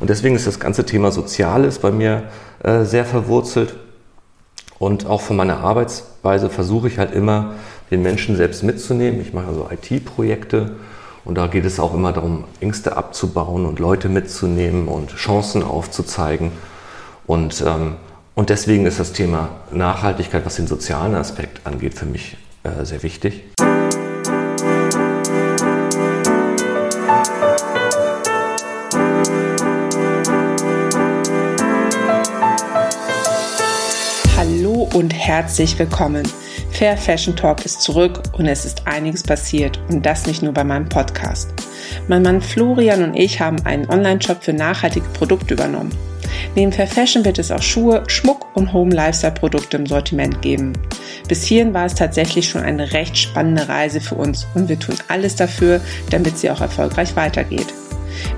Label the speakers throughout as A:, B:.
A: Und deswegen ist das ganze Thema Soziales bei mir äh, sehr verwurzelt. Und auch von meiner Arbeitsweise versuche ich halt immer, den Menschen selbst mitzunehmen. Ich mache also IT-Projekte und da geht es auch immer darum, Ängste abzubauen und Leute mitzunehmen und Chancen aufzuzeigen. Und, ähm, und deswegen ist das Thema Nachhaltigkeit, was den sozialen Aspekt angeht, für mich äh, sehr wichtig.
B: Herzlich willkommen. Fair Fashion Talk ist zurück und es ist einiges passiert und das nicht nur bei meinem Podcast. Mein Mann Florian und ich haben einen Online-Shop für nachhaltige Produkte übernommen. Neben Fair Fashion wird es auch Schuhe, Schmuck und Home Lifestyle Produkte im Sortiment geben. Bis hierhin war es tatsächlich schon eine recht spannende Reise für uns und wir tun alles dafür, damit sie auch erfolgreich weitergeht.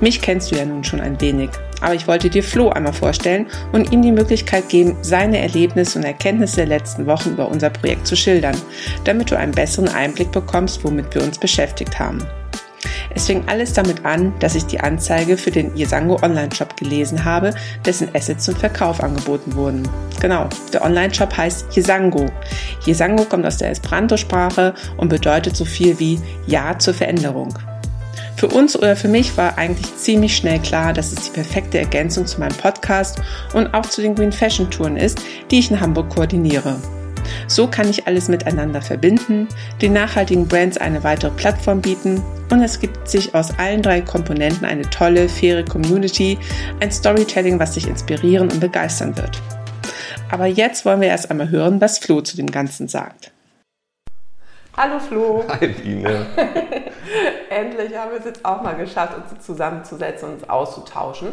B: Mich kennst du ja nun schon ein wenig, aber ich wollte dir Flo einmal vorstellen und ihm die Möglichkeit geben, seine Erlebnisse und Erkenntnisse der letzten Wochen über unser Projekt zu schildern, damit du einen besseren Einblick bekommst, womit wir uns beschäftigt haben. Es fing alles damit an, dass ich die Anzeige für den Yesango Online-Shop gelesen habe, dessen Assets zum Verkauf angeboten wurden. Genau, der Online-Shop heißt Yesango. Yesango kommt aus der Esperanto-Sprache und bedeutet so viel wie Ja zur Veränderung. Für uns oder für mich war eigentlich ziemlich schnell klar, dass es die perfekte Ergänzung zu meinem Podcast und auch zu den Green Fashion Touren ist, die ich in Hamburg koordiniere. So kann ich alles miteinander verbinden, den nachhaltigen Brands eine weitere Plattform bieten und es gibt sich aus allen drei Komponenten eine tolle, faire Community, ein Storytelling, was sich inspirieren und begeistern wird. Aber jetzt wollen wir erst einmal hören, was Flo zu dem Ganzen sagt. Hallo Flo.
A: Hi Biene.
B: Endlich haben wir es jetzt auch mal geschafft, uns zusammenzusetzen und uns auszutauschen.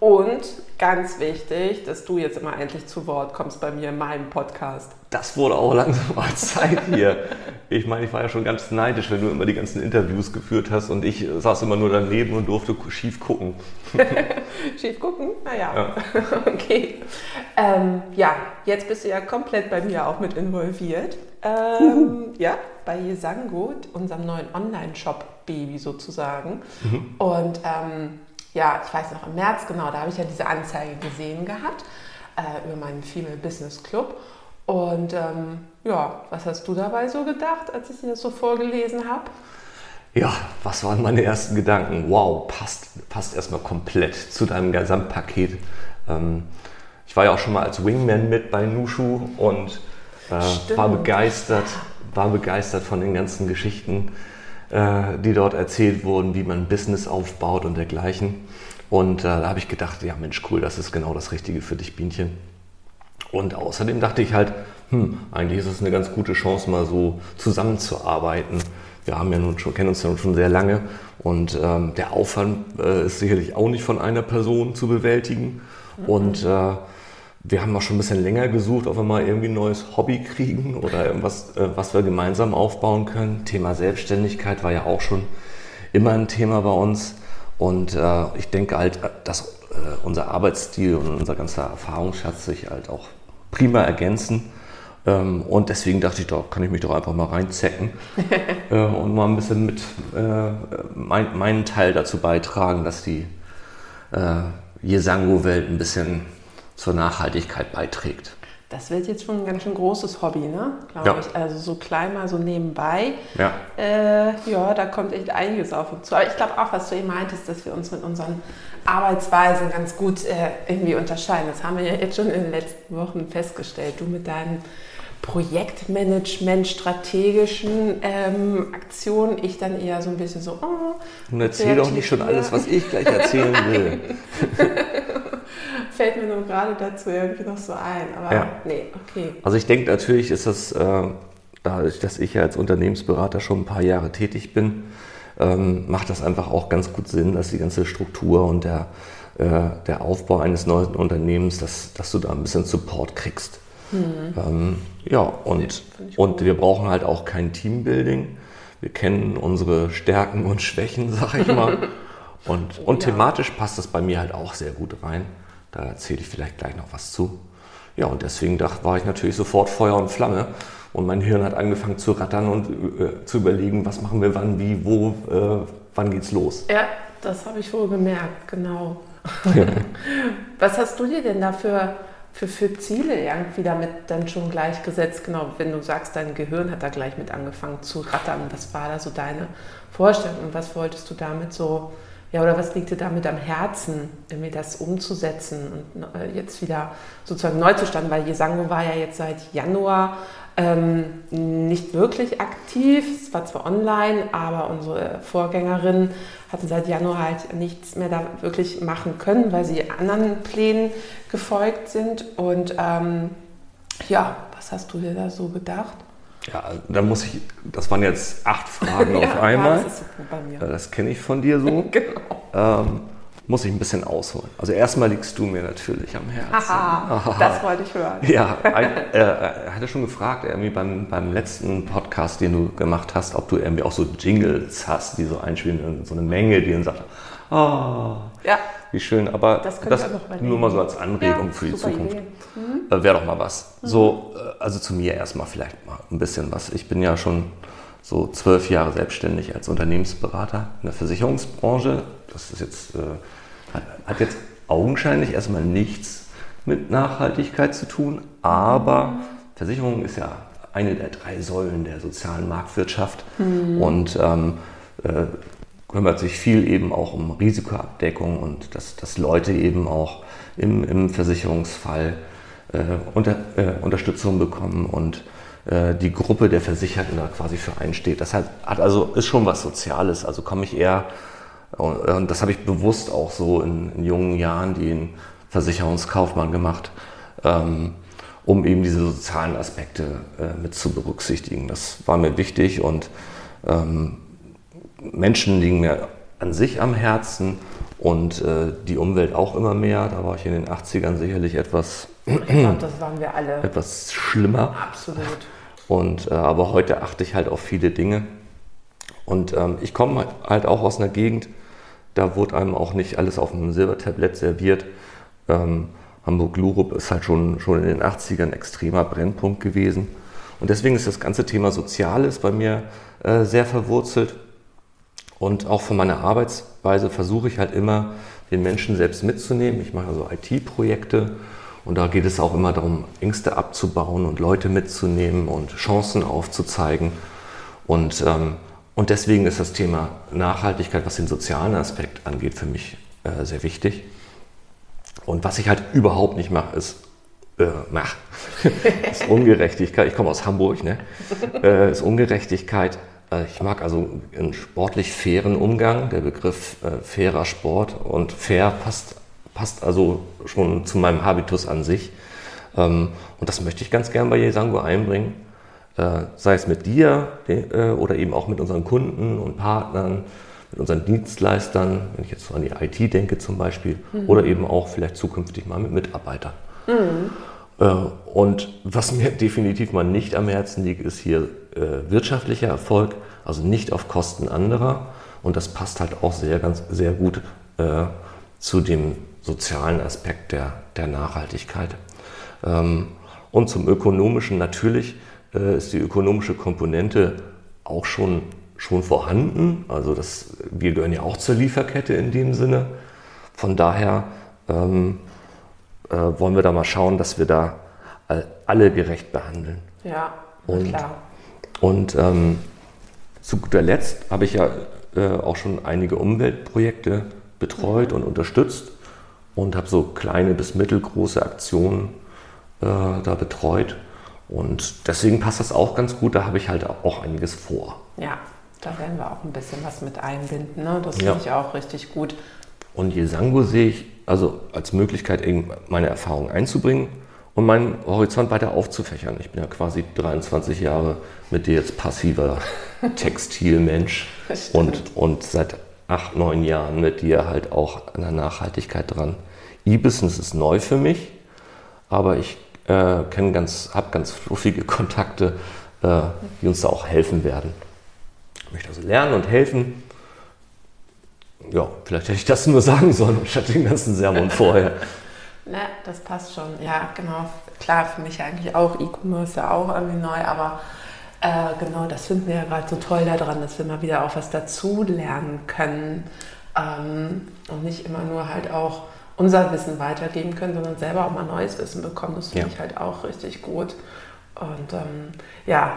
B: Und ganz wichtig, dass du jetzt immer endlich zu Wort kommst bei mir in meinem Podcast.
A: Das wurde auch langsam mal Zeit hier. Ich meine, ich war ja schon ganz neidisch, wenn du immer die ganzen Interviews geführt hast und ich saß immer nur daneben und durfte schief gucken.
B: schief gucken? Naja, ja. okay. Ähm, ja, jetzt bist du ja komplett bei mir auch mit involviert. Ähm, ja, bei Yesango, unserem neuen Online-Shop-Baby sozusagen. Mhm. Und ähm, ja, ich weiß noch, im März, genau, da habe ich ja diese Anzeige gesehen gehabt äh, über meinen Female Business Club. Und ähm, ja, was hast du dabei so gedacht, als ich dir das so vorgelesen habe?
A: Ja, was waren meine ersten Gedanken? Wow, passt, passt erstmal komplett zu deinem Gesamtpaket. Ähm, ich war ja auch schon mal als Wingman mit bei Nushu und äh, war begeistert, war begeistert von den ganzen Geschichten, äh, die dort erzählt wurden, wie man Business aufbaut und dergleichen. Und äh, da habe ich gedacht, ja Mensch, cool, das ist genau das Richtige für dich, Bienchen. Und außerdem dachte ich halt, hm, eigentlich ist es eine ganz gute Chance, mal so zusammenzuarbeiten. Wir haben ja nun schon, kennen uns ja nun schon sehr lange und ähm, der Aufwand äh, ist sicherlich auch nicht von einer Person zu bewältigen. Mhm. Und äh, wir haben auch schon ein bisschen länger gesucht, ob wir mal irgendwie ein neues Hobby kriegen oder irgendwas, äh, was wir gemeinsam aufbauen können. Thema Selbstständigkeit war ja auch schon immer ein Thema bei uns. Und äh, ich denke halt, dass äh, unser Arbeitsstil und unser ganzer Erfahrungsschatz sich halt auch prima ergänzen. Ähm, und deswegen dachte ich, da kann ich mich doch einfach mal reinzecken äh, und mal ein bisschen mit äh, mein, meinen Teil dazu beitragen, dass die äh, Yesango-Welt ein bisschen zur Nachhaltigkeit beiträgt.
B: Das wird jetzt schon ein ganz schön großes Hobby, ne? Glaube ja. ich. Also so klein mal so nebenbei. Ja. Äh, ja, da kommt echt einiges auf uns zu. Aber ich glaube auch, was du eben meintest, dass wir uns mit unseren Arbeitsweisen ganz gut äh, irgendwie unterscheiden. Das haben wir ja jetzt schon in den letzten Wochen festgestellt. Du mit deinen Projektmanagement, strategischen ähm, Aktionen. Ich dann eher so ein bisschen so, oh.
A: Und erzähl doch nicht schon alles, was ich gleich erzählen will.
B: Fällt mir nur gerade dazu irgendwie noch so ein. Aber ja. nee, okay.
A: Also ich denke natürlich ist das, äh, dadurch, dass ich ja als Unternehmensberater schon ein paar Jahre tätig bin, ähm, macht das einfach auch ganz gut Sinn, dass die ganze Struktur und der, äh, der Aufbau eines neuen Unternehmens, dass, dass du da ein bisschen Support kriegst. Mhm. Ähm, ja, und, und wir brauchen halt auch kein Teambuilding. Wir kennen unsere Stärken und Schwächen, sag ich mal. Und, und ja. thematisch passt das bei mir halt auch sehr gut rein. Da erzähle ich vielleicht gleich noch was zu. Ja, und deswegen dachte, war ich natürlich sofort Feuer und Flamme. Und mein Hirn hat angefangen zu rattern und äh, zu überlegen, was machen wir wann, wie, wo, äh, wann geht's los.
B: Ja, das habe ich wohl gemerkt, genau. Was hast du dir denn dafür für, für Ziele irgendwie damit dann schon gleich gesetzt? Genau, wenn du sagst, dein Gehirn hat da gleich mit angefangen zu rattern. Was war da so deine Vorstellung und was wolltest du damit so, ja, oder was liegt dir damit am Herzen, irgendwie das umzusetzen und äh, jetzt wieder sozusagen neu zu starten? Weil Jesango war ja jetzt seit Januar ähm, nicht wirklich aktiv. Es war zwar online, aber unsere Vorgängerinnen hatten seit Januar halt nichts mehr da wirklich machen können, weil sie anderen Plänen gefolgt sind. Und ähm, ja, was hast du dir da so gedacht?
A: Ja, da muss ich, das waren jetzt acht Fragen ja, auf einmal.
B: das ist bei mir.
A: Das kenne ich von dir so.
B: genau.
A: Ähm, muss ich ein bisschen ausholen. Also erstmal liegst du mir natürlich am Herzen.
B: Aha, das wollte ich hören.
A: Ja, äh, er hatte schon gefragt, irgendwie beim, beim letzten Podcast, den du gemacht hast, ob du irgendwie auch so Jingles hast, die so einspielen, so eine Menge, die dann sagt, oh, ja. Wie schön. Aber das, das nur mal so als Anregung ja, für die Zukunft. Mhm. Äh, Wäre doch mal was. Mhm. So, äh, also zu mir erstmal vielleicht mal ein bisschen was. Ich bin ja schon so zwölf Jahre selbstständig als Unternehmensberater in der Versicherungsbranche. Das ist jetzt äh, hat jetzt augenscheinlich erstmal nichts mit Nachhaltigkeit zu tun, aber Versicherung ist ja eine der drei Säulen der sozialen Marktwirtschaft mhm. und ähm, äh, kümmert sich viel eben auch um Risikoabdeckung und dass, dass Leute eben auch im, im Versicherungsfall äh, unter, äh, Unterstützung bekommen und äh, die Gruppe der Versicherten da quasi für einsteht. Das hat, hat also ist schon was Soziales. Also komme ich eher und das habe ich bewusst auch so in, in jungen Jahren den Versicherungskaufmann gemacht, ähm, um eben diese sozialen Aspekte äh, mit zu berücksichtigen. Das war mir wichtig und ähm, Menschen liegen mir an sich am Herzen und äh, die Umwelt auch immer mehr. Da war ich in den 80ern sicherlich etwas.
B: Ich glaube, das waren wir alle.
A: Etwas schlimmer.
B: Absolut.
A: Und, äh, aber heute achte ich halt auf viele Dinge. Und ähm, ich komme halt auch aus einer Gegend, da wurde einem auch nicht alles auf einem Silbertablett serviert. Ähm, Hamburg-Lurup ist halt schon, schon in den 80ern ein extremer Brennpunkt gewesen. Und deswegen ist das ganze Thema Soziales bei mir äh, sehr verwurzelt. Und auch von meiner Arbeitsweise versuche ich halt immer, den Menschen selbst mitzunehmen. Ich mache also IT-Projekte und da geht es auch immer darum, Ängste abzubauen und Leute mitzunehmen und Chancen aufzuzeigen. Und ähm, und deswegen ist das Thema Nachhaltigkeit, was den sozialen Aspekt angeht, für mich äh, sehr wichtig. Und was ich halt überhaupt nicht mache, ist, äh, mach, ist Ungerechtigkeit. Ich komme aus Hamburg, ne? Äh, ist Ungerechtigkeit. Äh, ich mag also einen sportlich fairen Umgang. Der Begriff äh, fairer Sport und fair passt, passt also schon zu meinem Habitus an sich. Ähm, und das möchte ich ganz gern bei Jesango einbringen äh, sei es mit dir äh, oder eben auch mit unseren Kunden und Partnern, mit unseren Dienstleistern, wenn ich jetzt so an die IT denke zum Beispiel, mhm. oder eben auch vielleicht zukünftig mal mit Mitarbeitern. Mhm. Äh, und was mir definitiv mal nicht am Herzen liegt, ist hier wirtschaftlicher Erfolg, also nicht auf Kosten anderer. Und das passt halt auch sehr, ganz, sehr gut zu dem sozialen Aspekt der, der Nachhaltigkeit. Ähm, und zum ökonomischen natürlich äh, ist die ökonomische Komponente auch schon, schon vorhanden. Also das, wir gehören ja auch zur Lieferkette in dem Sinne. Von daher ähm, äh, wollen wir da mal schauen, dass wir da alle gerecht behandeln.
B: Ja,
A: und,
B: klar.
A: Und ähm, zu guter Letzt habe ich ja äh, auch schon einige Umweltprojekte betreut und unterstützt und habe so kleine bis mittelgroße Aktionen äh, da betreut. Und deswegen passt das auch ganz gut, da habe ich halt auch einiges vor.
B: Ja, da werden wir auch ein bisschen was mit einbinden. Ne? Das finde ja. ich auch richtig gut.
A: Und Jesango sehe ich also als Möglichkeit, meine Erfahrungen einzubringen und meinen Horizont weiter aufzufächern. Ich bin ja quasi 23 Jahre mit dir jetzt passiver Textilmensch und, und seit acht, neun Jahren mit dir halt auch an der Nachhaltigkeit dran. E-Business ist neu für mich, aber ich äh, ganz, habe ganz fluffige Kontakte, äh, die uns da auch helfen werden. Ich möchte also lernen und helfen. Ja, vielleicht hätte ich das nur sagen sollen, statt den ganzen Sermon vorher.
B: Na, das passt schon. Ja, genau. Klar, für mich eigentlich auch. E-Commerce ja auch irgendwie neu, aber äh, genau, das finden wir ja gerade so toll daran, dass wir mal wieder auch was dazu lernen können ähm, und nicht immer nur halt auch unser Wissen weitergeben können, sondern selber auch mal neues Wissen bekommen. Das finde
A: Ja.
B: ich halt auch richtig gut. Und ähm, ja,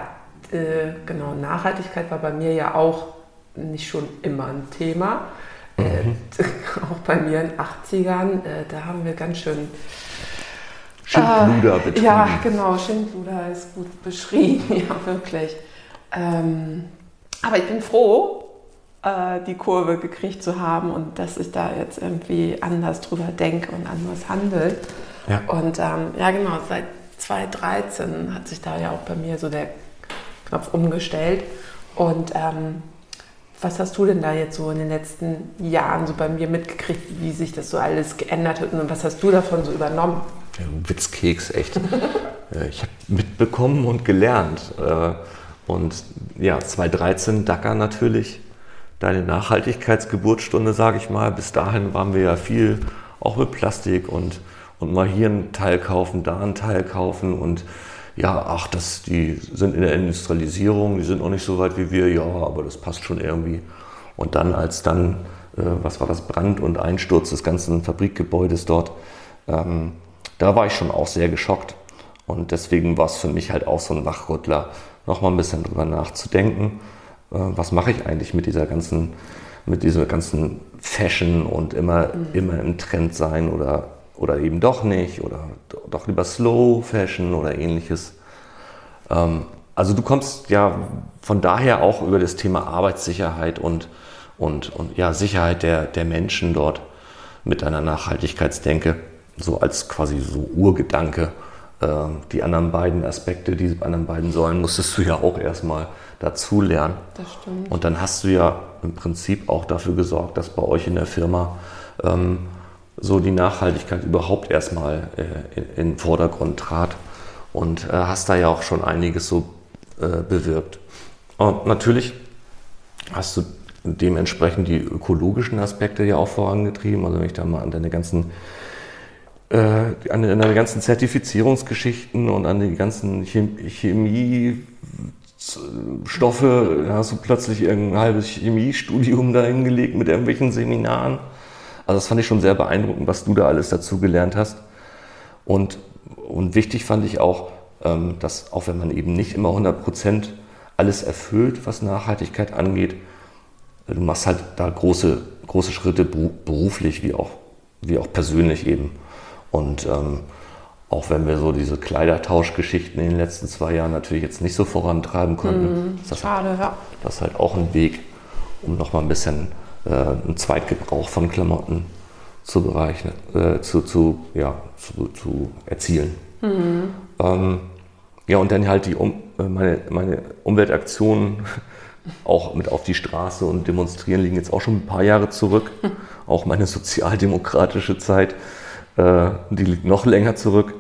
B: äh, genau, Nachhaltigkeit war bei mir ja auch nicht schon immer ein Thema. Äh, auch bei mir in den 80ern, äh, da haben wir ganz schön
A: Schindluder
B: äh,
A: betrieben.
B: Ja, genau, Schindluder ist gut beschrieben, ja, wirklich. Ähm, aber ich bin froh, äh, die Kurve gekriegt zu haben und dass ich da jetzt irgendwie anders drüber denke und anders handle.
A: Ja.
B: Und ähm, ja, genau, seit 2013 hat sich da ja auch bei mir so der Knopf umgestellt. Und ähm, was hast du denn da jetzt so in den letzten Jahren so bei mir mitgekriegt, wie sich das so alles geändert hat und was hast du davon so übernommen?
A: Ja, Witzkeks, echt. Äh, ich habe mitbekommen und gelernt. Äh, Und ja, 2013 Dakar natürlich, deine Nachhaltigkeitsgeburtsstunde, sage ich mal. Bis dahin waren wir ja viel auch mit Plastik und, und mal hier ein Teil kaufen, da ein Teil kaufen und ja, ach, das, die sind in der Industrialisierung, die sind noch nicht so weit wie wir, ja, aber das passt schon irgendwie. Und dann, als dann, äh, was war das, Brand und Einsturz des ganzen Fabrikgebäudes dort, ähm, da war ich schon auch sehr geschockt. Und deswegen war es für mich halt auch so ein Wachrüttler, nochmal ein bisschen drüber nachzudenken, äh, was mache ich eigentlich mit dieser ganzen, mit dieser ganzen Fashion und immer, immer im Trend sein oder, oder eben doch nicht oder do- doch lieber Slow Fashion oder ähnliches. Ähm, also du kommst ja von daher auch über das Thema Arbeitssicherheit und, und, und ja, Sicherheit der, der Menschen dort mit einer Nachhaltigkeitsdenke, so als quasi so Urgedanke. Ähm, Die anderen beiden Aspekte, die anderen beiden Säulen musstest du ja auch erstmal dazu lernen.
B: Das stimmt.
A: Und dann hast du ja im Prinzip auch dafür gesorgt, dass bei euch in der Firma ähm, so die Nachhaltigkeit überhaupt erstmal äh, in, in den Vordergrund trat. Und äh, hast da ja auch schon einiges so äh, bewirkt. Und natürlich hast du dementsprechend die ökologischen Aspekte ja auch vorangetrieben. Also wenn ich da mal an deine ganzen äh, an deine ganzen Zertifizierungsgeschichten und an die ganzen Chem da hast du plötzlich irgendein halbes Chemiestudium da hingelegt mit irgendwelchen Seminaren. Also das fand ich schon sehr beeindruckend, was du da alles dazu gelernt hast. Und, und wichtig fand ich auch, ähm, dass auch wenn man eben nicht immer 100% alles erfüllt, was Nachhaltigkeit angeht, du machst halt da große, große Schritte beru- beruflich wie auch, wie auch persönlich eben. Und ähm, auch wenn wir so diese Kleidertauschgeschichten in den letzten zwei Jahren natürlich jetzt nicht so vorantreiben konnten, ist das,
B: Schade, ja.
A: das ist halt auch ein Weg, um nochmal ein bisschen äh, einen Zweitgebrauch von Klamotten zu, bereichen, äh, zu, zu, ja, zu, zu erzielen. Ähm, ja, und dann halt die um, äh, meine, meine Umweltaktionen auch mit auf die Straße und demonstrieren liegen jetzt auch schon ein paar Jahre zurück. Auch meine sozialdemokratische Zeit, äh, die liegt noch länger zurück.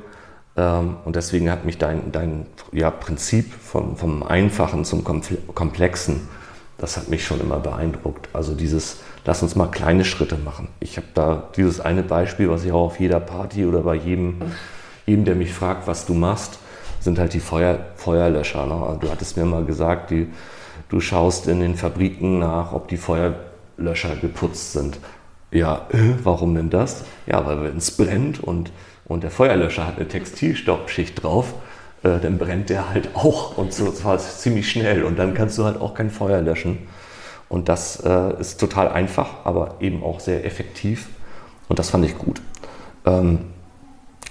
A: Ähm, und deswegen hat mich dein, dein ja, Prinzip vom, vom Einfachen zum Komple- Komplexen, das hat mich schon immer beeindruckt. Also dieses, lass uns mal kleine Schritte machen. Ich habe da dieses eine Beispiel, was ich auch auf jeder Party oder bei jedem, jedem der mich fragt, was du machst, sind halt die Feuer, Feuerlöscher. Ne? Also du hattest mir mal gesagt, die, du schaust in den Fabriken nach, ob die Feuerlöscher geputzt sind. Ja, äh, warum denn das? Ja, weil wenn es brennt und, und der Feuerlöscher hat eine Textilstoppschicht drauf, äh, dann brennt der halt auch und so zwar ziemlich schnell und dann kannst du halt auch kein Feuer löschen. Und das äh, ist total einfach, aber eben auch sehr effektiv und das fand ich gut. Ähm,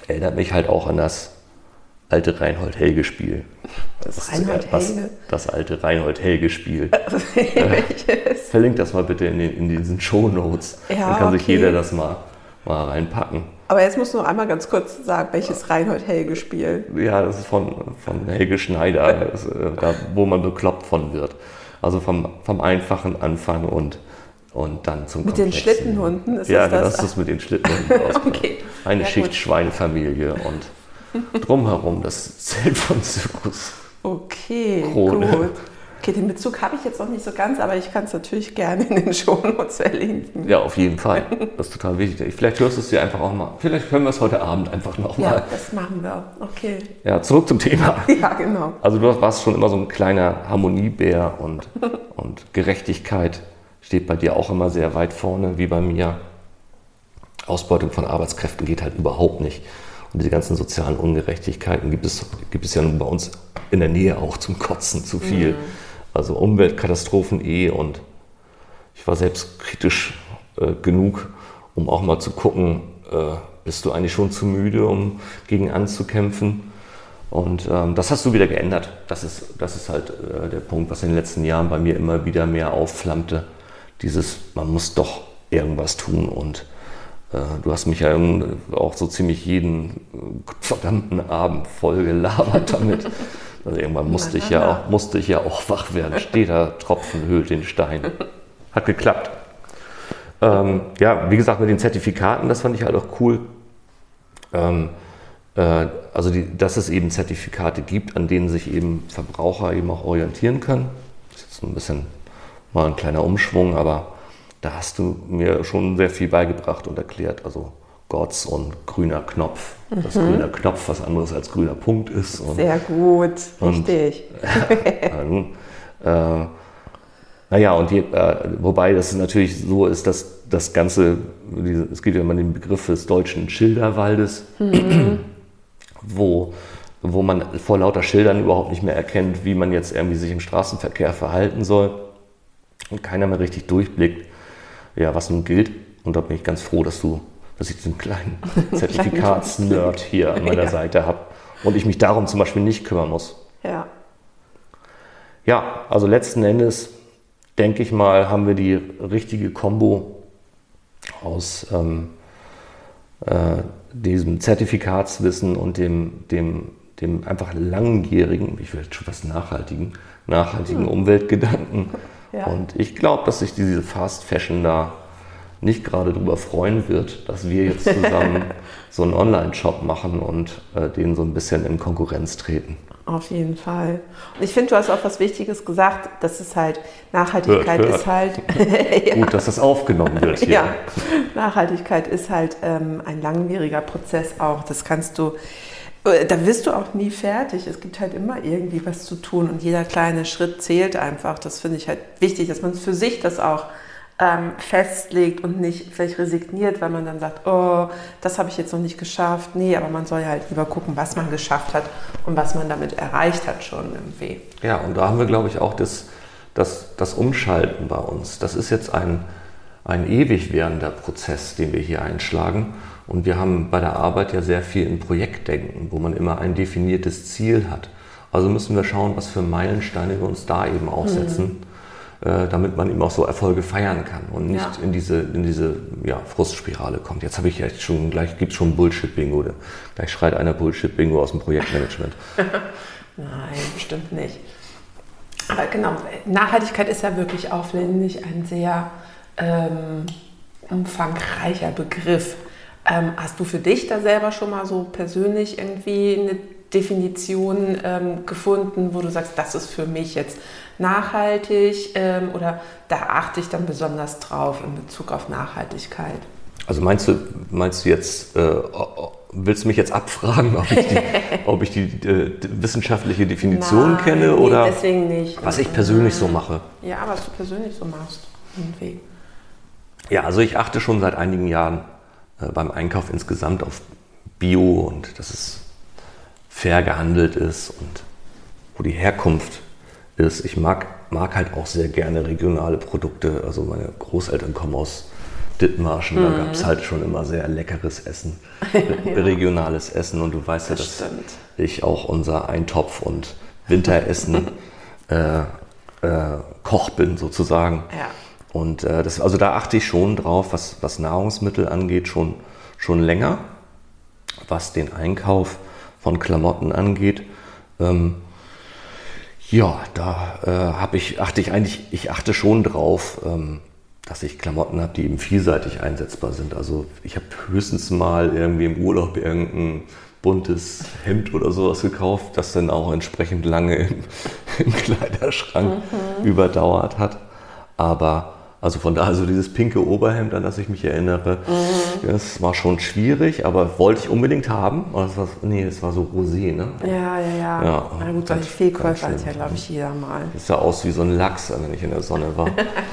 A: erinnert mich halt auch an das alte Reinhold-Helge-Spiel. Das,
B: Reinhold Helge?
A: das alte Reinhold-Helge-Spiel.
B: Welches?
A: Verlink das mal bitte in, den, in diesen Show Notes.
B: Ja,
A: Dann kann sich
B: okay.
A: jeder das mal, mal reinpacken.
B: Aber jetzt musst du noch einmal ganz kurz sagen, welches Reinhold Helge Spiel.
A: Ja, das ist von, von Helge Schneider, das, äh, da, wo man bekloppt von wird. Also vom, vom einfachen Anfang und, und dann zum
B: Mit den. Schlittenhunden? Ist
A: ja,
B: das
A: das,
B: das?
A: ist mit den Schlittenhunden aus.
B: Okay.
A: Eine
B: Ja,
A: Schicht
B: gut.
A: Schweinefamilie und drumherum das Zelt von Zirkus.
B: Okay,
A: Krone.
B: gut. Okay, den Bezug habe ich jetzt noch nicht so ganz, aber ich kann es natürlich gerne in den Shownotes verlinken.
A: Ja, auf jeden Fall. Das ist total wichtig. Vielleicht hörst du es dir einfach auch mal. Vielleicht können wir es heute Abend einfach
B: Ja,
A: nochmal.
B: das machen wir. Okay.
A: Ja, zurück zum Thema.
B: Ja, genau.
A: Also du warst schon immer so ein kleiner Harmoniebär und, und Gerechtigkeit steht bei dir auch immer sehr weit vorne, wie bei mir. Ausbeutung von Arbeitskräften geht halt überhaupt nicht. Und diese ganzen sozialen Ungerechtigkeiten gibt es, gibt es ja nun bei uns in der Nähe auch zum Kotzen zu viel. Mhm. Also Umweltkatastrophen eh und ich war selbst kritisch äh, genug, um auch mal zu gucken, äh, bist du eigentlich schon zu müde, um gegen anzukämpfen? Und ähm, das hast du wieder geändert. Das ist, das ist halt äh, der Punkt, was in den letzten Jahren bei mir immer wieder mehr aufflammte. Dieses, man muss doch irgendwas tun. Und äh, du hast mich ja auch so ziemlich jeden äh, verdammten Abend voll gelabert damit. Also irgendwann musste ich, ja auch, musste ich ja auch wach werden. Steter Tropfen höhlt den Stein. Hat geklappt. Ähm, ja, wie gesagt, mit den Zertifikaten, das fand ich halt auch cool. Ähm, äh, also, die, dass es eben Zertifikate gibt, an denen sich eben Verbraucher eben auch orientieren können. Das ist jetzt ein bisschen mal ein kleiner Umschwung, aber da hast du mir schon sehr viel beigebracht und erklärt. Also GOTS und grüner Knopf. Mhm. Dass grüner Knopf was anderes als grüner Punkt ist. Und,
B: sehr gut, richtig.
A: Und, äh, naja, und die, äh, wobei das natürlich so ist, dass das Ganze, es geht ja immer den Begriff des deutschen Schilderwaldes, mhm. wo, wo man vor lauter Schildern überhaupt nicht mehr erkennt, wie man jetzt irgendwie sich im Straßenverkehr verhalten soll und keiner mehr richtig durchblickt, ja, was nun gilt. Und da bin ich ganz froh, dass du, dass ich diesen kleinen Zertifikatsnerd hier an meiner ja. Seite habe und ich mich darum zum Beispiel nicht kümmern muss.
B: Ja.
A: Ja, also letzten Endes denke ich mal, haben wir die richtige Kombo aus ähm, äh, diesem Zertifikatswissen und dem, dem, dem einfach langjährigen, ich will schon was nachhaltigen, nachhaltigen hm. Umweltgedanken. Ja. Und ich glaube, dass sich diese Fast Fashion da nicht gerade darüber freuen wird, dass wir jetzt zusammen so einen Online-Shop machen und äh, den so ein bisschen in Konkurrenz treten.
B: Auf jeden Fall. Und ich finde, du hast auch was Wichtiges gesagt, dass es halt, Nachhaltigkeit hört, hört. ist halt.
A: ja. Gut, dass das aufgenommen wird hier. Ja,
B: Nachhaltigkeit ist halt ähm, ein langwieriger Prozess auch. Das kannst du, äh, da wirst du auch nie fertig. Es gibt halt immer irgendwie was zu tun und jeder kleine Schritt zählt einfach. Das finde ich halt wichtig, dass man für sich das auch ähm, festlegt und nicht vielleicht resigniert, weil man dann sagt, oh, das habe ich jetzt noch nicht geschafft. Nee, aber man soll ja halt lieber gucken, was man geschafft hat und was man damit erreicht hat schon irgendwie.
A: Ja, und da haben wir, glaube ich, auch das, das, das Umschalten bei uns. Das ist jetzt ein, ein ewig währender Prozess, den wir hier einschlagen. Und wir haben bei der Arbeit ja sehr viel in Projektdenken, wo man immer ein definiertes Ziel hat. Also müssen wir schauen, was für Meilensteine wir uns da eben aufsetzen. Mhm äh, damit man eben auch so Erfolge feiern kann und nicht ja. in diese, in diese ja, Frustspirale kommt. Jetzt habe ich ja schon, gleich gibt es schon Bullshit-Bingo. Gleich schreit einer Bullshit-Bingo aus dem Projektmanagement.
B: Nein, bestimmt nicht. Aber genau, Nachhaltigkeit ist ja wirklich aufwendig ein sehr ähm, umfangreicher Begriff. Ähm, hast du für dich da selber schon mal so persönlich irgendwie eine Definition ähm, gefunden, wo du sagst, das ist für mich jetzt nachhaltig ähm, oder da achte ich dann besonders drauf in Bezug auf Nachhaltigkeit?
A: Also meinst du, meinst du jetzt, äh, willst du mich jetzt abfragen, ob ich die, ob ich die äh, wissenschaftliche Definition Nein, kenne oder
B: nee, deswegen nicht.
A: was ich persönlich so mache?
B: Ja, was du persönlich so machst. Irgendwie.
A: Ja, also ich achte schon seit einigen Jahren äh, beim Einkauf insgesamt auf Bio und dass es fair gehandelt ist und wo die Herkunft ist, ich mag, mag halt auch sehr gerne regionale Produkte. Also meine Großeltern kommen aus Dithmarschen, mhm. da gab es halt schon immer sehr leckeres Essen, ja. regionales Essen. Und du weißt ja, das dass stimmt. ich auch unser Eintopf- und Winteressen äh, äh, Koch bin sozusagen.
B: Ja.
A: Und äh, das, also da achte ich schon drauf, was, was Nahrungsmittel angeht, schon, schon länger. Was den Einkauf von Klamotten angeht, ähm, ja, da äh, habe ich, achte ich eigentlich, ich achte schon drauf, ähm, dass ich Klamotten habe, die eben vielseitig einsetzbar sind. Also ich habe höchstens mal irgendwie im Urlaub irgendein buntes Hemd oder sowas gekauft, das dann auch entsprechend lange im, im Kleiderschrank mhm. überdauert hat. Aber also von daher so dieses pinke Oberhemd, an das ich mich erinnere, mhm. das war schon schwierig, aber wollte ich unbedingt haben. Das war, nee, das war so rosé, ne?
B: Ja, ja, ja. ja Na gut, solche Fehlkäufer hat ja, glaube ich, jeder mal.
A: Das sah aus wie so ein Lachs, wenn ich in der Sonne war.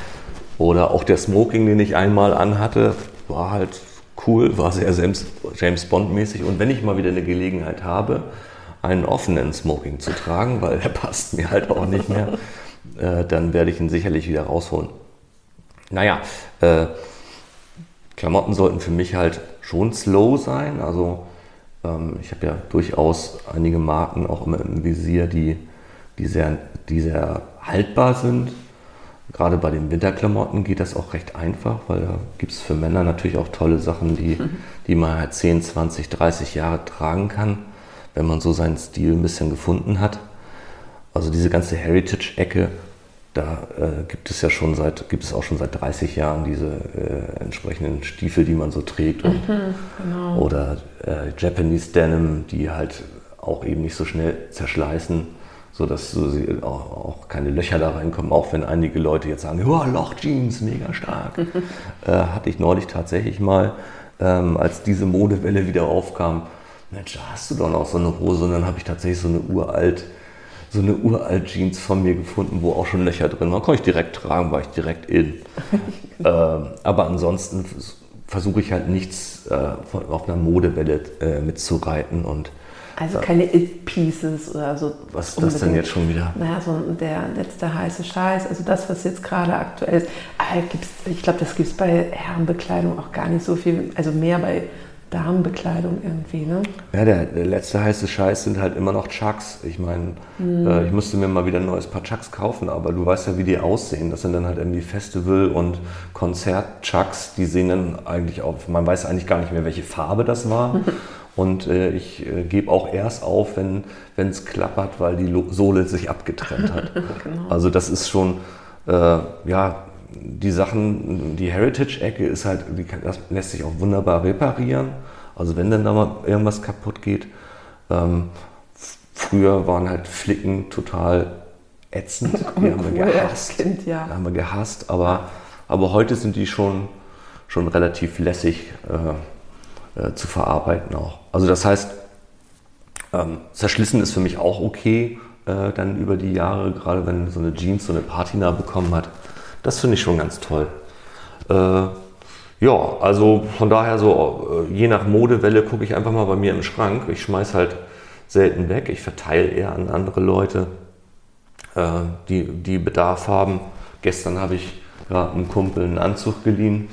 A: Oder auch der Smoking, den ich einmal anhatte, war halt cool, war sehr James Bond-mäßig. Und wenn ich mal wieder eine Gelegenheit habe, einen offenen Smoking zu tragen, weil der passt mir halt auch nicht mehr, äh, dann werde ich ihn sicherlich wieder rausholen. Naja, äh, Klamotten sollten für mich halt schon slow sein. Also ähm, ich habe ja durchaus einige Marken auch immer im Visier, die, die, sehr, die sehr haltbar sind. Gerade bei den Winterklamotten geht das auch recht einfach, weil da gibt es für Männer natürlich auch tolle Sachen, die, mhm. die man halt 10, 20, 30 Jahre tragen kann, wenn man so seinen Stil ein bisschen gefunden hat. Also diese ganze Heritage-Ecke da äh, gibt es ja schon seit, gibt es auch schon seit 30 Jahren diese äh, entsprechenden Stiefel, die man so trägt. Und, mhm, genau. Oder äh, Japanese Denim, die halt auch eben nicht so schnell zerschleißen, sodass so sie auch, auch, keine Löcher da reinkommen, auch wenn einige Leute jetzt sagen, oh, Lochjeans, mega stark. Äh, hatte ich neulich tatsächlich mal, ähm, als diese Modewelle wieder aufkam, Mensch, hast du doch noch so eine Hose? Und dann habe ich tatsächlich so eine uralt so eine uralt Jeans von mir gefunden, wo auch schon Löcher drin waren. Konnte ich direkt tragen, war ich direkt in. ähm, aber ansonsten versuche ich halt nichts äh, von, auf einer Modewelle äh, mitzureiten und
B: also keine It-Pieces oder so.
A: Was ist das denn jetzt schon wieder?
B: Naja, so der letzte heiße Scheiß, also das, was jetzt gerade aktuell ist. Aber ich glaube, das gibt es bei Herrenbekleidung auch gar nicht so viel, also mehr bei Damenbekleidung irgendwie, ne?
A: Ja, der, der, letzte heiße Scheiß sind halt immer noch Chucks. Ich meine, mhm. äh, ich musste mir mal wieder ein neues Paar Chucks kaufen, aber du weißt ja, wie die aussehen. Das sind dann halt irgendwie Festival- und Konzert-Chucks. Die sehen dann eigentlich auf, man weiß eigentlich gar nicht mehr, welche Farbe das war. und äh, ich äh, gebe auch erst auf, wenn es klappert, weil die Sohle sich abgetrennt hat. genau. Also das ist schon, äh, ja, die Sachen, die Heritage-Ecke ist halt, die kann, das lässt sich auch wunderbar reparieren. Also wenn dann da mal irgendwas kaputt geht. Ähm, früher waren halt Flicken total ätzend. Die haben wir gehasst. Kind, ja. haben wir gehasst, aber, aber heute sind die schon, schon relativ lässig äh, äh, zu verarbeiten auch. Also das heißt, ähm, zerschlissen ist für mich auch okay, äh, dann über die Jahre, gerade wenn so eine Jeans so eine Patina bekommen hat. Das finde ich schon ganz toll. Äh, ja, also von daher so, äh, je nach Modewelle gucke ich einfach mal bei mir im Schrank. Ich schmeiße halt selten weg. Ich verteile eher an andere Leute, äh, die, die Bedarf haben. Gestern habe ich gerade einem Kumpel einen Anzug geliehen,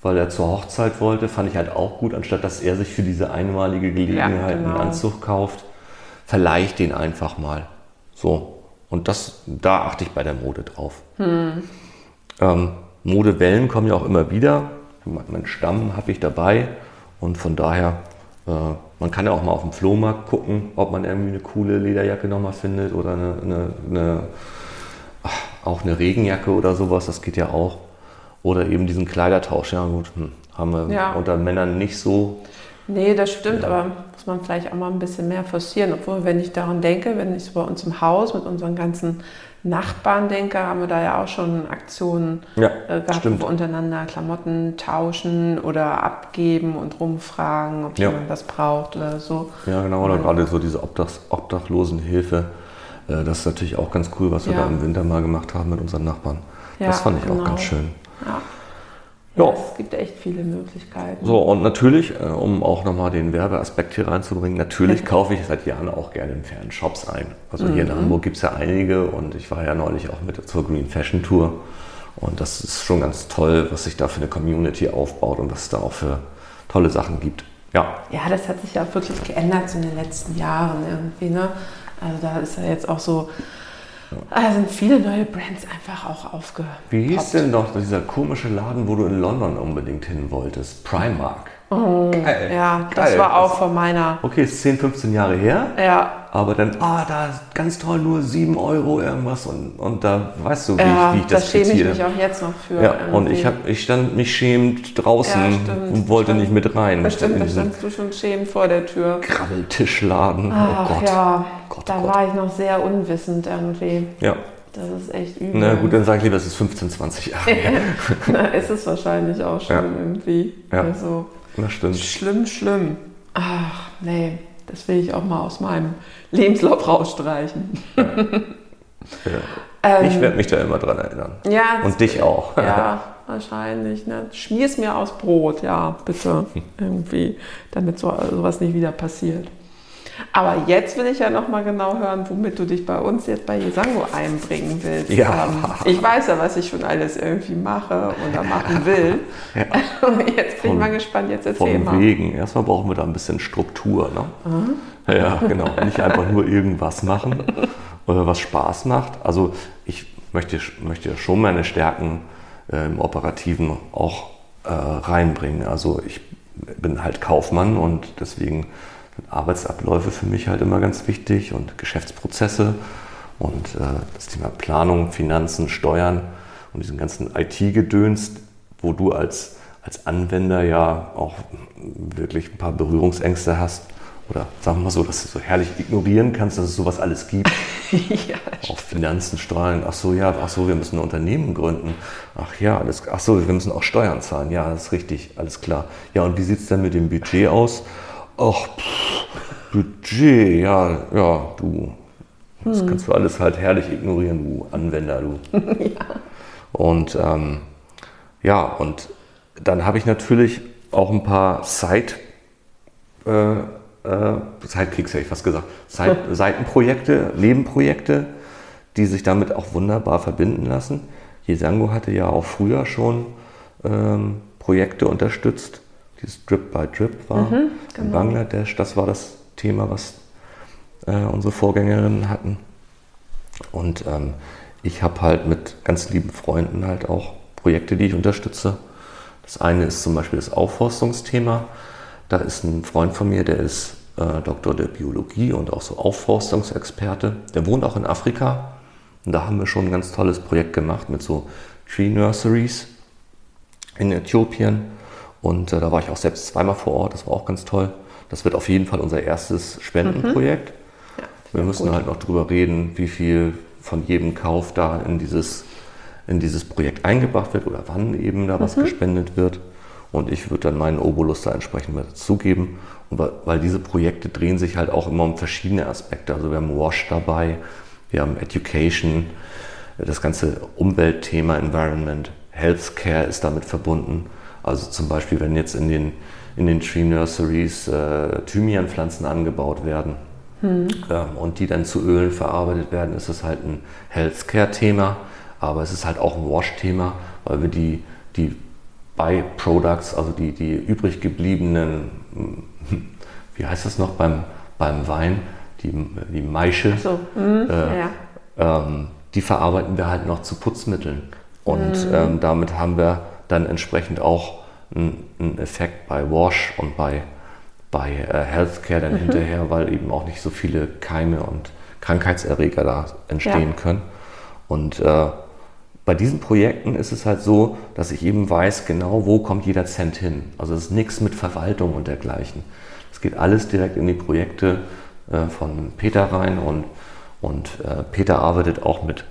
A: weil er zur Hochzeit wollte. Fand ich halt auch gut, anstatt dass er sich für diese einmalige Gelegenheit ja, genau. einen Anzug kauft, verleihe ich den einfach mal. So. Und das, da achte ich bei der Mode drauf. Hm. Ähm, Modewellen kommen ja auch immer wieder. Mein Stamm habe ich dabei und von daher, äh, man kann ja auch mal auf dem Flohmarkt gucken, ob man irgendwie eine coole Lederjacke nochmal findet oder eine, eine, eine auch eine Regenjacke oder sowas, das geht ja auch. Oder eben diesen Kleidertausch, ja gut, hm, haben wir ja. unter Männern nicht so.
B: Nee, das stimmt, ja. aber muss man vielleicht auch mal ein bisschen mehr forcieren. Obwohl, wenn ich daran denke, wenn ich so bei uns im Haus mit unseren ganzen Nachbarn denke, haben wir da ja auch schon Aktionen ja, äh, gehabt, stimmt. wo wir untereinander Klamotten tauschen oder abgeben und rumfragen, ob ja. jemand was braucht oder so.
A: Ja, genau, oder gerade so diese Obdach Obdachlosenhilfe. Äh, das ist natürlich auch ganz cool, was wir ja. da im Winter mal gemacht haben mit unseren Nachbarn. das fand ich genau. auch ganz schön. Ja.
B: Ja, ja, es gibt echt viele Möglichkeiten.
A: So, und natürlich, äh, um auch nochmal den Werbeaspekt hier reinzubringen, natürlich kaufe ich seit Jahren auch gerne in fairen Shops ein. Also mhm. hier in mhm. Hamburg gibt es ja einige und ich war ja neulich auch mit zur Green Fashion Tour. Und das ist schon ganz toll, was sich da für eine Community aufbaut und was es da auch für tolle Sachen gibt. Ja.
B: Ja, das hat sich ja wirklich geändert in den letzten Jahren irgendwie. Ne? Also da ist ja jetzt auch so da sind viele neue Brands einfach auch aufgehört.
A: Wie hieß denn noch dieser komische Laden, wo du in London unbedingt hin wolltest? Primark.
B: Oh, Geil. Ja, das Geil. war auch von meiner.
A: Okay, ist 10, 15 Jahre her.
B: Ja.
A: Aber dann, ah, da ist ganz toll, nur 7 Euro irgendwas und, und da weißt du, wie, ja, ich, wie ich das
B: Da schäme ich mich auch jetzt noch für.
A: Ja, und ich, hab, ich stand mich schämend draußen ja, und wollte nicht mit rein.
B: Das stimmt, da standst du schon schämend vor der Tür.
A: Krabbeltischladen,
B: Ach, oh Gott. Ja, Gott, da Gott. war ich noch sehr unwissend irgendwie.
A: Ja.
B: Das ist echt übel.
A: Na gut, dann sag ich lieber, es ist 15, 20 Jahre.
B: Na, ist es wahrscheinlich auch schon ja. irgendwie.
A: Ja. Also, das stimmt.
B: Schlimm, schlimm. Ach, nee, das will ich auch mal aus meinem Lebenslauf rausstreichen.
A: Ja. Ja. Ähm, ich werde mich da immer dran erinnern.
B: Ja.
A: Und dich auch.
B: Ja. wahrscheinlich. Ne? Schmier's mir aus Brot, ja, bitte. Irgendwie, damit so, sowas nicht wieder passiert. Aber jetzt will ich ja noch mal genau hören, womit du dich bei uns jetzt bei Jesango einbringen willst.
A: Ja.
B: Ähm, ich weiß ja, was ich schon alles irgendwie mache oder machen will.
A: Ja.
B: Jetzt bin ich mal gespannt. Jetzt erzähl
A: Von
B: mal.
A: wegen. Erstmal brauchen wir da ein bisschen Struktur. Ne? Ja, genau. Nicht einfach nur irgendwas machen, oder was Spaß macht. Also ich möchte, möchte schon meine Stärken äh, im Operativen auch äh, reinbringen. Also ich bin halt Kaufmann und deswegen Arbeitsabläufe für mich halt immer ganz wichtig und Geschäftsprozesse und äh, das Thema Planung, Finanzen, Steuern und diesen ganzen IT-Gedöns, wo du als, als Anwender ja auch wirklich ein paar Berührungsängste hast. Oder sagen wir mal so, dass du so herrlich ignorieren kannst, dass es sowas alles gibt.
B: ja,
A: Auch Finanzen, Steuern. Ach so, ja, ach so, wir müssen ein Unternehmen gründen. Ach ja, alles, ach so, wir müssen auch Steuern zahlen. Ja, das ist richtig, alles klar. Ja, und wie sieht es denn mit dem Budget aus? Ach, pff, Budget, ja, ja, du. Das kannst du alles halt herrlich ignorieren, du Anwender, du. Und ähm, ja, und dann habe ich natürlich auch ein paar Side, äh, äh, Sidekicks, hätte ich fast gesagt, Side, Seitenprojekte, Nebenprojekte, die sich damit auch wunderbar verbinden lassen. Jesango hatte ja auch früher schon ähm, Projekte unterstützt. Dieses Drip by Drip war in Bangladesch. Das war das Thema, was äh, unsere Vorgängerinnen hatten. Und ähm, ich habe halt mit ganz lieben Freunden halt auch Projekte, die ich unterstütze. Das eine ist zum Beispiel das Aufforstungsthema. Da ist ein Freund von mir, der ist äh, Doktor der Biologie und auch so Aufforstungsexperte. Der wohnt auch in Afrika. Und da haben wir schon ein ganz tolles Projekt gemacht mit so Tree Nurseries in Äthiopien. Und äh, da war ich auch selbst zweimal vor Ort. Das war auch ganz toll. Das wird auf jeden Fall unser erstes Spendenprojekt. Wir müssen halt noch drüber reden, wie viel von jedem Kauf da in dieses, in dieses Projekt eingebracht wird oder wann eben da was gespendet wird. Und ich würde dann meinen Obolus da entsprechend mit dazugeben. Und weil, weil diese Projekte drehen sich halt auch immer um verschiedene Aspekte. Also wir haben Wash dabei, wir haben Education, das ganze Umweltthema, Environment, Healthcare ist damit verbunden. Also zum Beispiel, wenn jetzt in den, in den Tree Nurseries äh, Thymianpflanzen angebaut werden, ähm, und die dann zu Ölen verarbeitet werden, ist es halt ein Healthcare-Thema, aber es ist halt auch ein Wash-Thema, weil wir die, die Byproducts, also die, die übrig gebliebenen, hm, wie heißt das noch beim, beim Wein, die, die Maische,
B: So, mhm,
A: Äh,
B: ja,
A: ähm, die verarbeiten wir halt noch zu Putzmitteln. Und ähm, damit haben wir dann entsprechend auch einen, Effekt bei Wash und bei, bei äh, Healthcare dann hinterher, weil eben auch nicht so viele Keime und Krankheitserreger da entstehen
B: Ja.
A: können. Und äh, bei diesen Projekten ist es halt so, dass ich eben weiß, genau wo kommt jeder Cent hin. Also es ist nichts mit Verwaltung und dergleichen. Es geht alles direkt in die Projekte äh, von Peter rein und, und äh, Peter arbeitet auch mit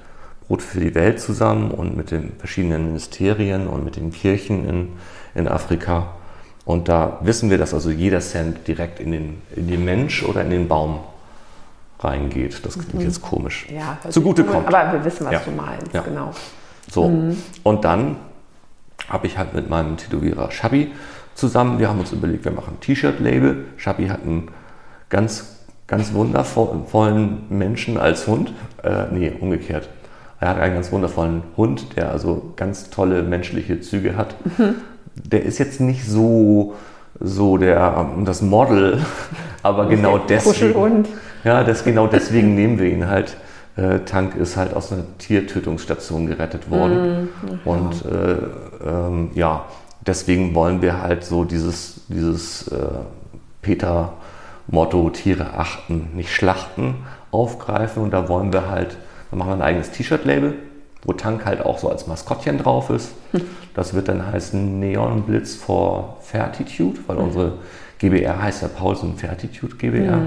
A: Brot für die Welt zusammen und mit den verschiedenen Ministerien und mit den Kirchen in, in Afrika. Und da wissen wir, dass also jeder Cent direkt in den, in den Mensch oder in den Baum reingeht. Das klingt jetzt komisch.
B: Ja,
A: Zugute kommt.
B: Aber wir wissen, was
A: Ja.
B: du meinst,
A: Ja.
B: genau.
A: So, und dann habe ich halt mit meinem Tätowierer Shabi zusammen, wir haben uns überlegt, wir machen ein T-Shirt-Label. Shabi hat einen ganz, ganz wundervollen Menschen als Hund. Äh, nee, umgekehrt. Er hat einen ganz wundervollen Hund, der also ganz tolle menschliche Züge hat. Der ist jetzt nicht so, so der, das Model, aber genau deswegen. Ja, das, genau deswegen nehmen wir ihn halt. Äh, Tank ist halt aus einer Tiertötungsstation gerettet worden. Und äh, ähm, ja, deswegen wollen wir halt so dieses, dieses äh, Peter-Motto Tiere achten, nicht schlachten aufgreifen. Und da wollen wir halt, da machen wir ein eigenes T-Shirt-Label, wo Tank halt auch so als Maskottchen drauf ist. Das wird dann heißen Neon Blitz for Fertitude, weil unsere GBR heißt ja Paulsen Fertitude GBR.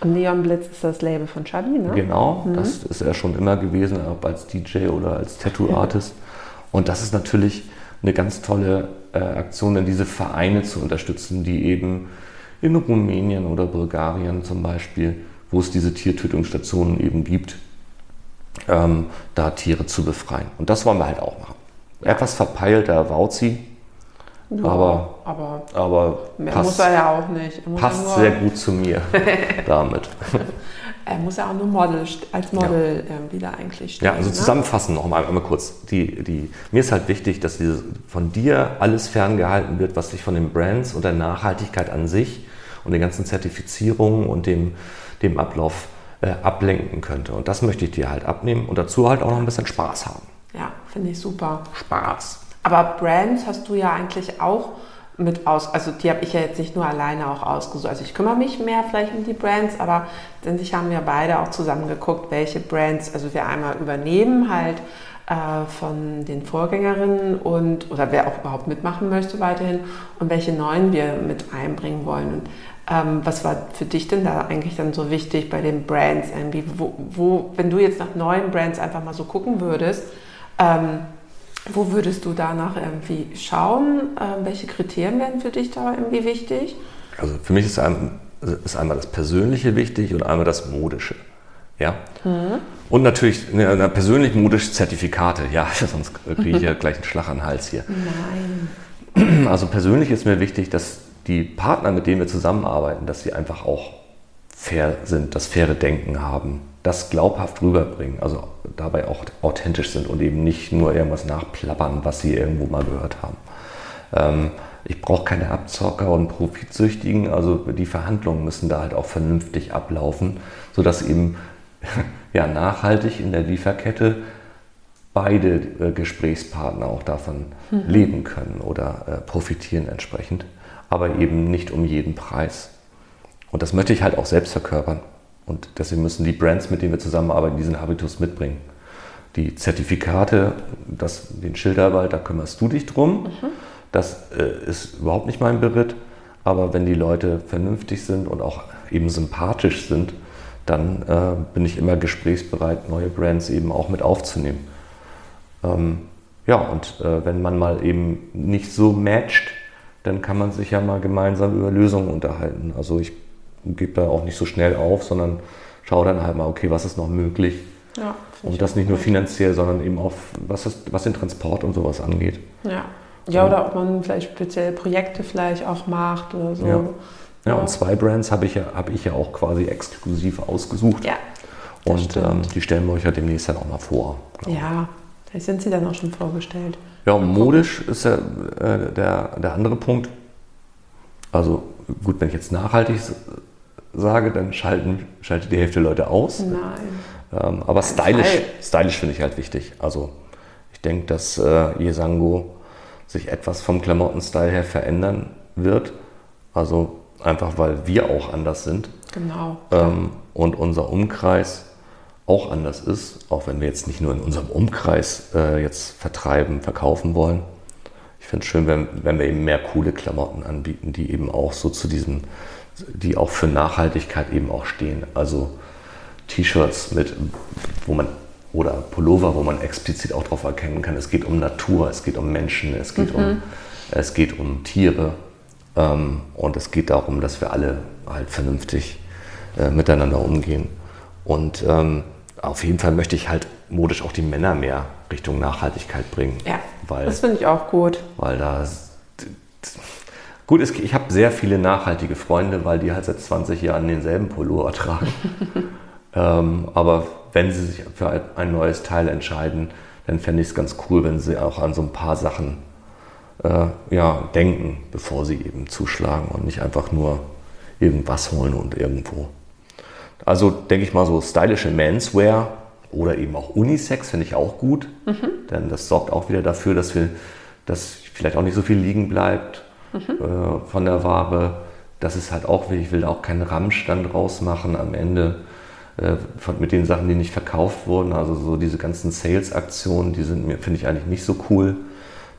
B: Und Neon Blitz ist das Label von Chabi, ne?
A: Genau, das ist er schon immer gewesen, ob als DJ oder als Tattoo-Artist. Und das ist natürlich eine ganz tolle äh, Aktion, denn diese Vereine zu unterstützen, die eben in Rumänien oder Bulgarien zum Beispiel, wo es diese Tiertötungsstationen eben gibt, ähm, da Tiere zu befreien. Und das wollen wir halt auch machen. Etwas verpeilter Wauzi,
B: Ja,
A: aber,
B: aber
A: aber
B: mehr
A: passt,
B: muss er ja auch nicht. Ja
A: passt
B: nur,
A: sehr gut zu mir damit.
B: Er muss ja auch nur Model, als Model irgendwie da eigentlich stehen.
A: Ja, also
B: ne?
A: zusammenfassend noch mal einmal kurz. Die, die, mir ist halt wichtig, dass diese, von dir alles ferngehalten wird, was dich von den Brands und der Nachhaltigkeit an sich und den ganzen Zertifizierungen und dem, dem Ablauf äh, ablenken könnte. Und das möchte ich dir halt abnehmen und dazu halt auch noch ein bisschen Spaß haben.
B: Ja, finde ich super.
A: Spaß.
B: Aber Brands hast du ja eigentlich auch mit aus, also die habe ich ja jetzt nicht nur alleine auch ausgesucht. Also ich kümmere mich mehr vielleicht um die Brands, aber letztendlich haben wir beide auch zusammen geguckt, welche Brands, also wir einmal übernehmen halt äh, von den Vorgängerinnen und oder wer auch überhaupt mitmachen möchte weiterhin und welche neuen wir mit einbringen wollen. Und ähm, was war für dich denn da eigentlich dann so wichtig bei den Brands? Irgendwie, wo, wo, wenn du jetzt nach neuen Brands einfach mal so gucken würdest, ähm, wo würdest du danach irgendwie schauen? Ähm, welche Kriterien wären für dich da irgendwie wichtig?
A: Also für mich ist, ein, ist einmal das Persönliche wichtig und einmal das Modische. Ja? Und natürlich ne, persönlich modisch Zertifikate. Ja, sonst kriege ich ja gleich einen Schlag an den Hals hier.
B: Nein.
A: Also persönlich ist mir wichtig, dass die Partner, mit denen wir zusammenarbeiten, dass sie einfach auch fair sind, das faire Denken haben, das glaubhaft rüberbringen, also dabei auch authentisch sind und eben nicht nur irgendwas nachplappern, was sie irgendwo mal gehört haben. Ähm, ich brauche keine Abzocker und Profitsüchtigen, also die Verhandlungen müssen da halt auch vernünftig ablaufen, sodass eben ja, nachhaltig in der Lieferkette beide äh, Gesprächspartner auch davon leben können oder äh, profitieren entsprechend, aber eben nicht um jeden Preis. Und das möchte ich halt auch selbst verkörpern. Und deswegen müssen die Brands, mit denen wir zusammenarbeiten, diesen Habitus mitbringen. Die Zertifikate, das, den Schilderwald, da kümmerst du dich drum. Das äh, ist überhaupt nicht mein Beritt. Aber wenn die Leute vernünftig sind und auch eben sympathisch sind, dann äh, bin ich immer gesprächsbereit, neue Brands eben auch mit aufzunehmen. Ähm, ja, und äh, wenn man mal eben nicht so matcht, dann kann man sich ja mal gemeinsam über Lösungen unterhalten. Also ich gebe da auch nicht so schnell auf, sondern schaue dann halt mal, okay, was ist noch möglich?
B: Ja,
A: Und das nicht nur finanziell, sondern eben auch, was, ist, was den Transport und sowas angeht.
B: Ja. ja, oder ob man vielleicht spezielle Projekte vielleicht auch macht oder so.
A: Ja. Ja, und zwei Brands habe ich, ja, habe ich ja auch quasi exklusiv ausgesucht.
B: Ja,
A: und ähm, die stellen wir euch ja demnächst dann auch mal vor.
B: Ja, vielleicht sind sie dann auch schon vorgestellt.
A: Ja, modisch ist ja äh, der, der andere Punkt. Also gut, wenn ich jetzt nachhaltig sage, dann schalten, schaltet die Hälfte der Leute aus.
B: Nein.
A: Ähm, aber stylisch, stylisch finde ich halt wichtig. Also ich denke, dass äh, Yesango sich etwas vom Klamottenstyle her verändern wird. Also einfach, weil wir auch anders sind
B: Genau.
A: ähm, und unser Umkreis auch anders ist, auch wenn wir jetzt nicht nur in unserem Umkreis äh, jetzt vertreiben, verkaufen wollen. Ich finde es schön, wenn, wenn wir eben mehr coole Klamotten anbieten, die eben auch so zu diesem, die auch für Nachhaltigkeit eben auch stehen. Also T-Shirts mit, wo man oder Pullover, wo man explizit auch darauf erkennen kann, es geht um Natur, es geht um Menschen, es geht, um, es geht um Tiere ähm, und es geht darum, dass wir alle halt vernünftig äh, miteinander umgehen. Und ähm, auf jeden Fall möchte ich halt modisch auch die Männer mehr Richtung Nachhaltigkeit bringen.
B: Ja,
A: weil,
B: das finde ich auch gut.
A: weil da. Gut, es, ich habe sehr viele nachhaltige Freunde, weil die halt seit 20 Jahren denselben Pullover tragen. ähm, aber wenn sie sich für ein- ein neues Teil entscheiden, dann fände ich es ganz cool, wenn sie auch an so ein paar Sachen äh, ja, denken, bevor sie eben zuschlagen und nicht einfach nur irgendwas holen und irgendwo. Also denke ich mal so stylische Menswear oder eben auch Unisex finde ich auch gut, denn das sorgt auch wieder dafür, dass wir, dass vielleicht auch nicht so viel liegen bleibt äh, von der Ware. Das ist halt auch wichtig. Ich will da auch keinen Ramsch dann draus machen am Ende äh, mit den Sachen, die nicht verkauft wurden. Also so diese ganzen Sales-Aktionen, die sind mir, finde ich eigentlich nicht so cool.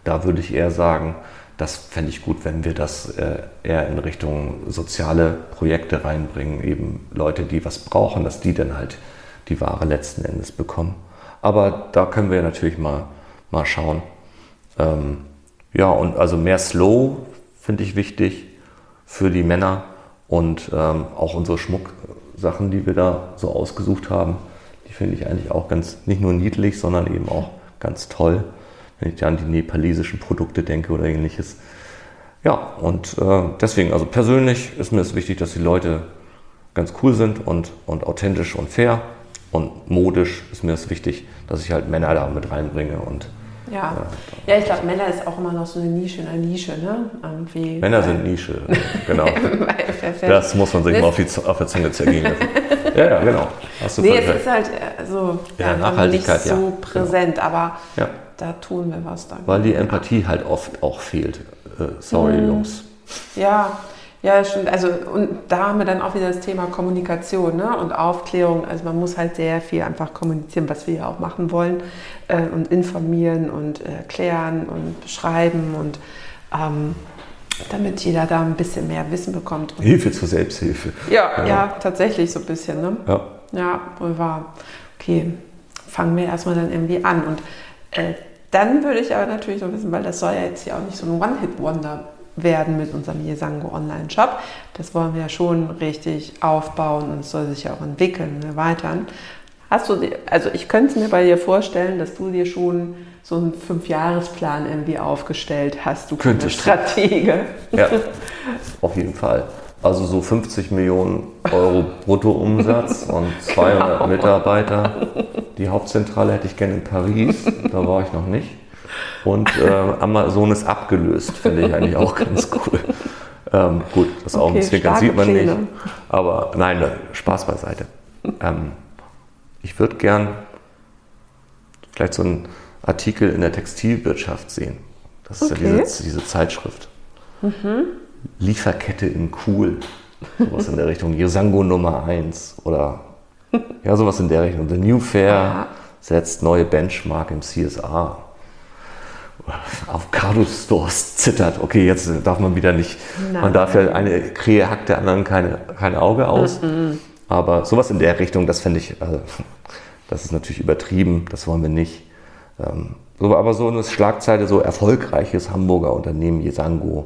A: Da würde ich eher sagen, das fände ich gut, wenn wir das äh, eher in Richtung soziale Projekte reinbringen, eben Leute, die was brauchen, dass die dann halt die Ware letzten Endes bekommen. Aber da können wir natürlich mal, mal schauen. Ähm, ja, und also mehr Slow finde ich wichtig für die Männer und ähm, auch unsere Schmucksachen, die wir da so ausgesucht haben, die finde ich eigentlich auch ganz nicht nur niedlich, sondern eben auch ganz toll. Wenn ich an die nepalesischen Produkte denke oder ähnliches. Ja, und äh, deswegen, also persönlich ist mir es wichtig, dass die Leute ganz cool sind und, und authentisch und fair. Und modisch ist mir es wichtig, dass ich halt Männer da mit reinbringe und
B: ja, äh, ja ich glaube, Männer ist auch immer noch so eine Nische in der Nische, ne?
A: Irgendwie, Männer sind Nische, genau. das muss man sich mal auf, die, auf der Zunge zergehen lassen. ja, ja, genau.
B: Hast du nee, es ist halt äh, so ja, Nachhaltigkeit, nicht so ja, präsent, genau. aber ja. Da tun wir was dann.
A: Weil die Empathie halt oft auch fehlt. Äh, sorry, hm. Jungs.
B: Ja, ja, stimmt. Also, und da haben wir dann auch wieder das Thema Kommunikation ne? und Aufklärung. Also, man muss halt sehr viel einfach kommunizieren, was wir ja auch machen wollen äh, und informieren und erklären und beschreiben und ähm, damit jeder da ein bisschen mehr Wissen bekommt.
A: Hilfe zur Selbsthilfe.
B: Ja, ja, ja, tatsächlich so ein bisschen. Ne? Ja. Ja, wohl wahr. Okay, fangen wir erstmal dann irgendwie an. Und äh, dann würde ich aber natürlich noch wissen, weil das soll ja jetzt hier auch nicht so ein One-Hit-Wonder werden mit unserem Yesango Online-Shop. Das wollen wir ja schon richtig aufbauen und es soll sich ja auch entwickeln und erweitern. Hast du, also ich könnte es mir bei dir vorstellen, dass du dir schon so einen Fünfjahresplan irgendwie aufgestellt hast. Du
A: könnte Stratege. Ja, auf jeden Fall. Also so 50 Millionen Euro Bruttoumsatz und 200 genau. Mitarbeiter. Die Hauptzentrale hätte ich gerne in Paris, da war ich noch nicht. Und äh, Amazon ist abgelöst, finde ich eigentlich auch ganz cool. Ähm, gut, das okay, Augenzwinkern sieht man Pläne. nicht. Aber nein, Spaß beiseite. Ähm, ich würde gern vielleicht so einen Artikel in der Textilwirtschaft sehen. Das ist okay. ja diese, diese Zeitschrift. Mhm. Lieferkette in cool. Sowas in der Richtung. Yosango Nummer 1 oder ja, sowas in der Richtung. The New Fair setzt neue Benchmark im CSR. Avocado-Stores zittert. Okay, jetzt darf man wieder nicht, Nein. man darf ja eine Krähe hackt der anderen keine, kein Auge aus. Mhm. Aber sowas in der Richtung, das fände ich, also, das ist natürlich übertrieben, das wollen wir nicht. Ähm, aber so eine Schlagzeile, so erfolgreiches Hamburger Unternehmen Yesango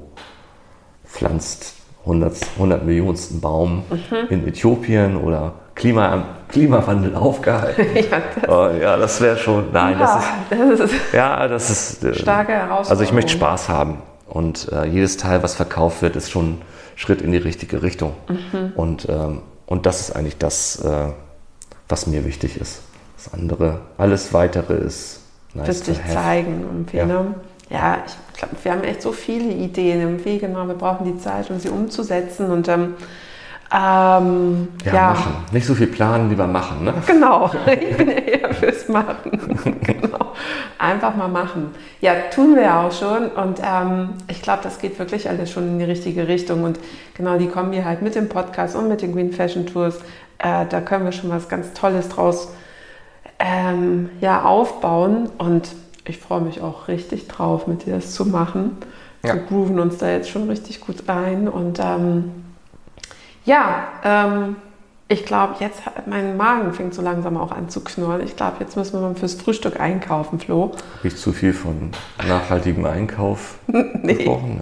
A: pflanzt 100, 100 Millionsten Baum mhm. in Äthiopien oder Klima, Klimawandel aufgehalten. ja, das, oh, ja, das wäre schon, nein, ja, das ist, ja, das ist äh, starke Herausforderung. Also ich möchte Spaß haben und äh, jedes Teil, was verkauft wird, ist schon ein Schritt in die richtige Richtung. Mhm. Und, ähm, und das ist eigentlich das, äh, was mir wichtig ist. Das andere, alles Weitere ist
B: nice Wird sich zeigen irgendwie, ja. ne? Ja, ich glaube, wir haben echt so viele Ideen im Weg, genau, wir brauchen die Zeit, um sie umzusetzen und ähm,
A: ähm, ja, ja, machen. Nicht so viel planen, lieber machen. Ne?
B: Genau, ich bin eher fürs Machen. genau. Einfach mal machen. Ja, tun wir ja auch schon. Und ähm, ich glaube, das geht wirklich alles schon in die richtige Richtung. Und genau, die kommen hier halt mit dem Podcast und mit den Green Fashion Tours. Äh, da können wir schon was ganz Tolles draus ähm, ja, aufbauen. Und ich freue mich auch richtig drauf, mit dir das zu machen. Ja. Wir grooven uns da jetzt schon richtig gut ein. Und ähm, ja, ähm, ich glaube, jetzt mein Magen fängt so langsam auch an zu knurren. Ich glaube, jetzt müssen wir mal fürs Frühstück einkaufen, Flo. Habe
A: ich zu viel von nachhaltigem Einkauf nee. gesprochen?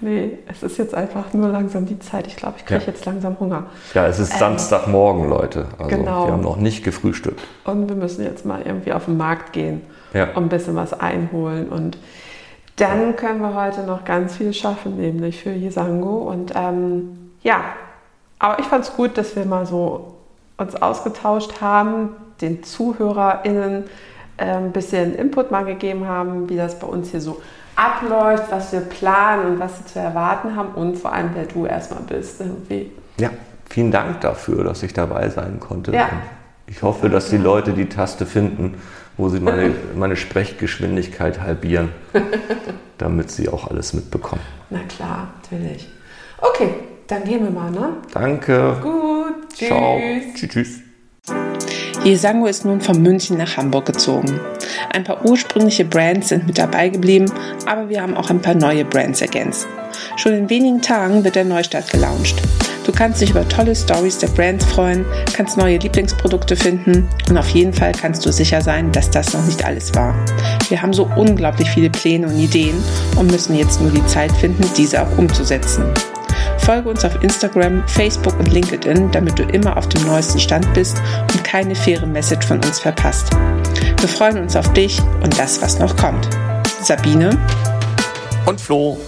B: Nee. nee, es ist jetzt einfach nur langsam die Zeit. Ich glaube, ich kriege ja. jetzt langsam Hunger.
A: Ja, es ist ähm, Samstagmorgen, Leute. Also genau. wir haben noch nicht gefrühstückt.
B: Und wir müssen jetzt mal irgendwie auf den Markt gehen ja. und ein bisschen was einholen. Und dann können wir heute noch ganz viel schaffen, nämlich für Jisango. Und ähm, ja, aber ich fand es gut, dass wir mal so uns ausgetauscht haben, den ZuhörerInnen äh, ein bisschen Input mal gegeben haben, wie das bei uns hier so abläuft, was wir planen und was sie zu erwarten haben und vor allem, wer du erstmal bist. Irgendwie.
A: Ja, vielen Dank dafür, dass ich dabei sein konnte. Ja. Ich hoffe, dass die Leute die Taste finden, wo sie meine, meine Sprechgeschwindigkeit halbieren, damit sie auch alles mitbekommen.
B: Na klar, natürlich. Okay, dann gehen wir mal, ne?
A: Danke.
B: Gut.
A: Tschüss. Ciao. Tschüss. tschüss.
B: Jesango ist nun von München nach Hamburg gezogen. Ein paar ursprüngliche Brands sind mit dabei geblieben, aber wir haben auch ein paar neue Brands ergänzt. Schon in wenigen Tagen wird der Neustart gelauncht. Du kannst dich über tolle Stories der Brands freuen, kannst neue Lieblingsprodukte finden und auf jeden Fall kannst du sicher sein, dass das noch nicht alles war. Wir haben so unglaublich viele Pläne und Ideen und müssen jetzt nur die Zeit finden, diese auch umzusetzen. Folge uns auf Instagram, Facebook und LinkedIn, damit du immer auf dem neuesten Stand bist und keine faire Message von uns verpasst. Wir freuen uns auf dich und das, was noch kommt. Sabine
A: und Flo.